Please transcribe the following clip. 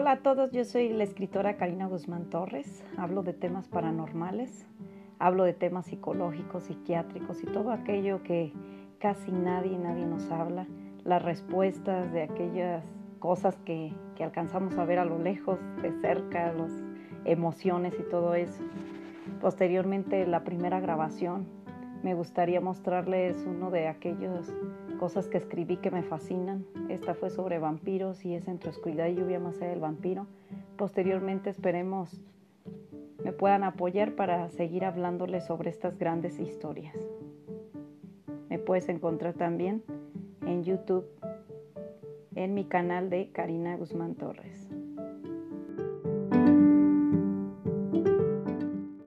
Hola a todos, yo soy la escritora Karina Guzmán Torres. Hablo de temas paranormales, hablo de temas psicológicos, psiquiátricos y todo aquello que casi nadie, nadie nos habla. Las respuestas de aquellas cosas que, que alcanzamos a ver a lo lejos, de cerca, las emociones y todo eso. Posteriormente, la primera grabación, me gustaría mostrarles uno de aquellas cosas que escribí que me fascinan. Esta fue sobre vampiros y es entre oscuridad y lluvia más allá del vampiro. Posteriormente esperemos me puedan apoyar para seguir hablándoles sobre estas grandes historias. Me puedes encontrar también en YouTube en mi canal de Karina Guzmán Torres.